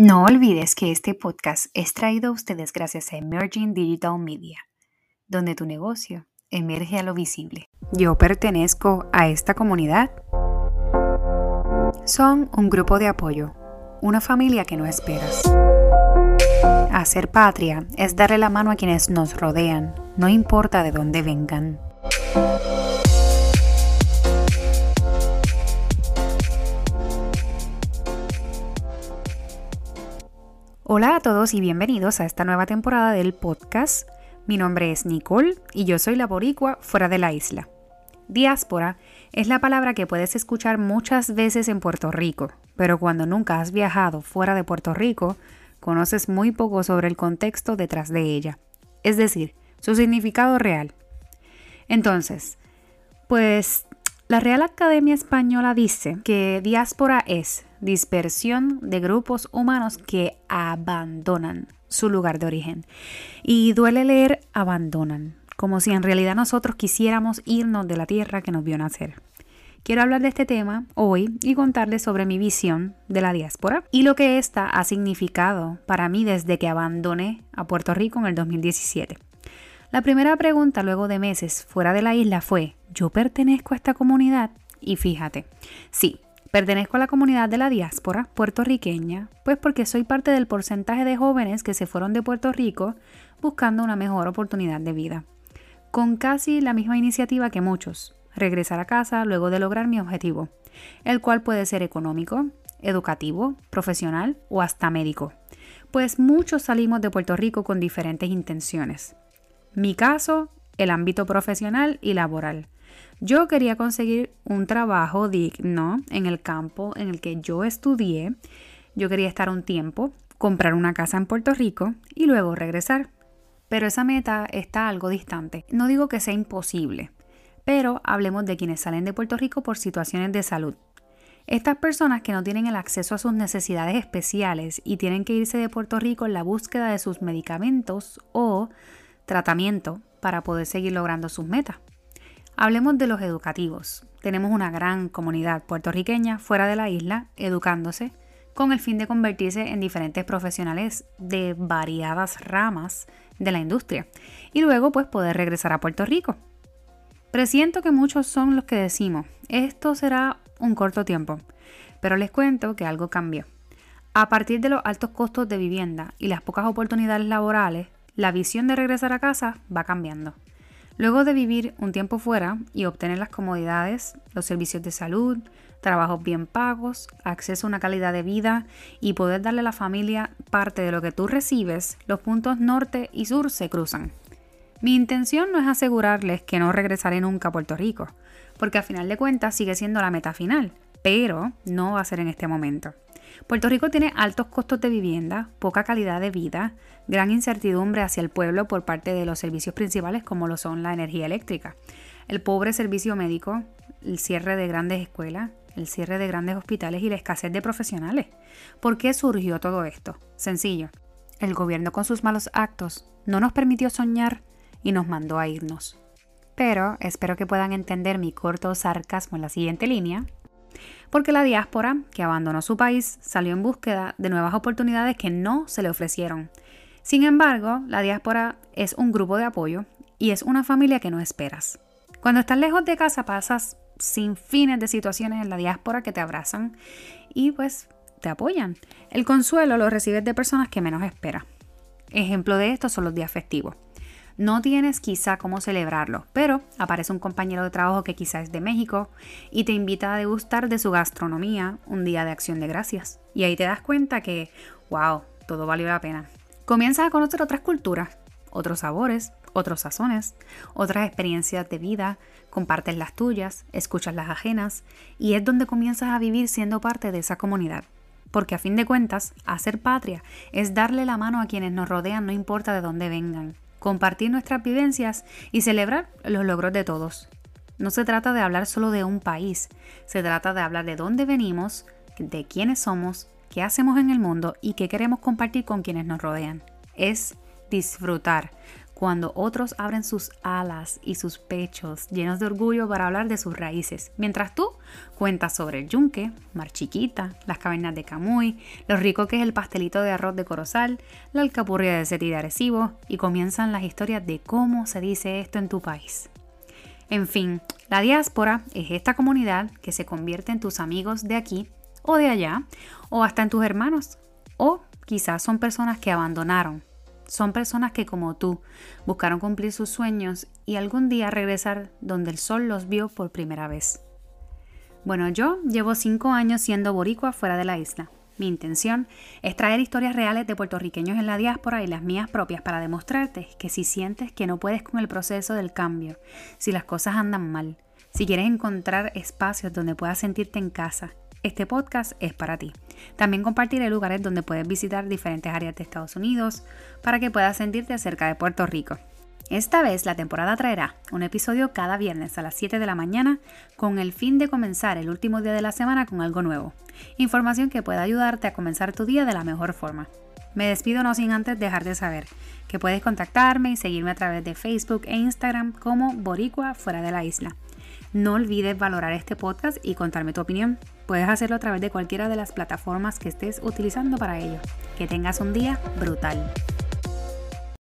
No olvides que este podcast es traído a ustedes gracias a Emerging Digital Media, donde tu negocio emerge a lo visible. Yo pertenezco a esta comunidad. Son un grupo de apoyo, una familia que no esperas. Hacer patria es darle la mano a quienes nos rodean, no importa de dónde vengan. Hola a todos y bienvenidos a esta nueva temporada del podcast. Mi nombre es Nicole y yo soy la boricua fuera de la isla. Diáspora es la palabra que puedes escuchar muchas veces en Puerto Rico, pero cuando nunca has viajado fuera de Puerto Rico, conoces muy poco sobre el contexto detrás de ella, es decir, su significado real. Entonces, pues la Real Academia Española dice que diáspora es dispersión de grupos humanos que abandonan su lugar de origen. Y duele leer abandonan, como si en realidad nosotros quisiéramos irnos de la tierra que nos vio nacer. Quiero hablar de este tema hoy y contarles sobre mi visión de la diáspora y lo que ésta ha significado para mí desde que abandoné a Puerto Rico en el 2017. La primera pregunta luego de meses fuera de la isla fue, ¿yo pertenezco a esta comunidad? Y fíjate, sí, Pertenezco a la comunidad de la diáspora puertorriqueña, pues porque soy parte del porcentaje de jóvenes que se fueron de Puerto Rico buscando una mejor oportunidad de vida. Con casi la misma iniciativa que muchos, regresar a casa luego de lograr mi objetivo, el cual puede ser económico, educativo, profesional o hasta médico, pues muchos salimos de Puerto Rico con diferentes intenciones. Mi caso, el ámbito profesional y laboral yo quería conseguir un trabajo digno en el campo en el que yo estudié. Yo quería estar un tiempo, comprar una casa en Puerto Rico y luego regresar. Pero esa meta está algo distante. No digo que sea imposible, pero hablemos de quienes salen de Puerto Rico por situaciones de salud. Estas personas que no tienen el acceso a sus necesidades especiales y tienen que irse de Puerto Rico en la búsqueda de sus medicamentos o tratamiento para poder seguir logrando sus metas. Hablemos de los educativos. Tenemos una gran comunidad puertorriqueña fuera de la isla educándose con el fin de convertirse en diferentes profesionales de variadas ramas de la industria y luego pues poder regresar a Puerto Rico. Presiento que muchos son los que decimos, esto será un corto tiempo, pero les cuento que algo cambió. A partir de los altos costos de vivienda y las pocas oportunidades laborales, la visión de regresar a casa va cambiando. Luego de vivir un tiempo fuera y obtener las comodidades, los servicios de salud, trabajos bien pagos, acceso a una calidad de vida y poder darle a la familia parte de lo que tú recibes, los puntos norte y sur se cruzan. Mi intención no es asegurarles que no regresaré nunca a Puerto Rico, porque a final de cuentas sigue siendo la meta final, pero no va a ser en este momento. Puerto Rico tiene altos costos de vivienda, poca calidad de vida, gran incertidumbre hacia el pueblo por parte de los servicios principales como lo son la energía eléctrica, el pobre servicio médico, el cierre de grandes escuelas, el cierre de grandes hospitales y la escasez de profesionales. ¿Por qué surgió todo esto? Sencillo. El gobierno con sus malos actos no nos permitió soñar y nos mandó a irnos. Pero espero que puedan entender mi corto sarcasmo en la siguiente línea porque la diáspora, que abandonó su país, salió en búsqueda de nuevas oportunidades que no se le ofrecieron. Sin embargo, la diáspora es un grupo de apoyo y es una familia que no esperas. Cuando estás lejos de casa pasas sin fines de situaciones en la diáspora que te abrazan y pues te apoyan. El consuelo lo recibes de personas que menos esperas. Ejemplo de esto son los días festivos. No tienes quizá cómo celebrarlo, pero aparece un compañero de trabajo que quizá es de México y te invita a degustar de su gastronomía un día de acción de gracias. Y ahí te das cuenta que, wow, todo valió la pena. Comienzas a conocer otras culturas, otros sabores, otros sazones, otras experiencias de vida, compartes las tuyas, escuchas las ajenas y es donde comienzas a vivir siendo parte de esa comunidad. Porque a fin de cuentas, hacer patria es darle la mano a quienes nos rodean no importa de dónde vengan compartir nuestras vivencias y celebrar los logros de todos. No se trata de hablar solo de un país, se trata de hablar de dónde venimos, de quiénes somos, qué hacemos en el mundo y qué queremos compartir con quienes nos rodean. Es disfrutar. Cuando otros abren sus alas y sus pechos llenos de orgullo para hablar de sus raíces, mientras tú cuentas sobre el yunque, Mar Chiquita, las cavernas de Camuy, lo rico que es el pastelito de arroz de Corozal, la alcapurria de Seti de Arecibo y comienzan las historias de cómo se dice esto en tu país. En fin, la diáspora es esta comunidad que se convierte en tus amigos de aquí o de allá, o hasta en tus hermanos, o quizás son personas que abandonaron son personas que como tú buscaron cumplir sus sueños y algún día regresar donde el sol los vio por primera vez. Bueno, yo llevo cinco años siendo boricua fuera de la isla. Mi intención es traer historias reales de puertorriqueños en la diáspora y las mías propias para demostrarte que si sientes que no puedes con el proceso del cambio, si las cosas andan mal, si quieres encontrar espacios donde puedas sentirte en casa este podcast es para ti. También compartiré lugares donde puedes visitar diferentes áreas de Estados Unidos para que puedas sentirte cerca de Puerto Rico. Esta vez la temporada traerá un episodio cada viernes a las 7 de la mañana con el fin de comenzar el último día de la semana con algo nuevo. Información que pueda ayudarte a comenzar tu día de la mejor forma. Me despido no sin antes dejar de saber que puedes contactarme y seguirme a través de Facebook e Instagram como Boricua fuera de la isla. No olvides valorar este podcast y contarme tu opinión. Puedes hacerlo a través de cualquiera de las plataformas que estés utilizando para ello. Que tengas un día brutal.